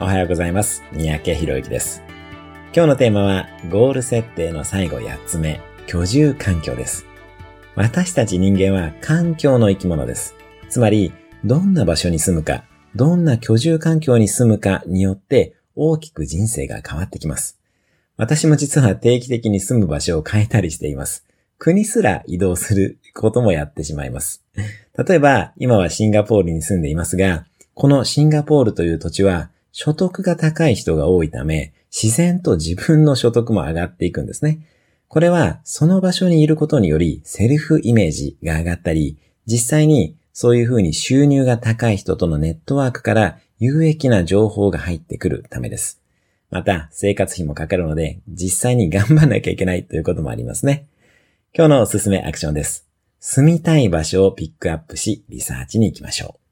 おはようございます。三宅博之です。今日のテーマは、ゴール設定の最後8つ目、居住環境です。私たち人間は環境の生き物です。つまり、どんな場所に住むか、どんな居住環境に住むかによって大きく人生が変わってきます。私も実は定期的に住む場所を変えたりしています。国すら移動することもやってしまいます。例えば、今はシンガポールに住んでいますが、このシンガポールという土地は所得が高い人が多いため、自然と自分の所得も上がっていくんですね。これは、その場所にいることにより、セルフイメージが上がったり、実際にそういうふうに収入が高い人とのネットワークから有益な情報が入ってくるためです。また、生活費もかかるので、実際に頑張んなきゃいけないということもありますね。今日のおすすめアクションです。住みたい場所をピックアップし、リサーチに行きましょう。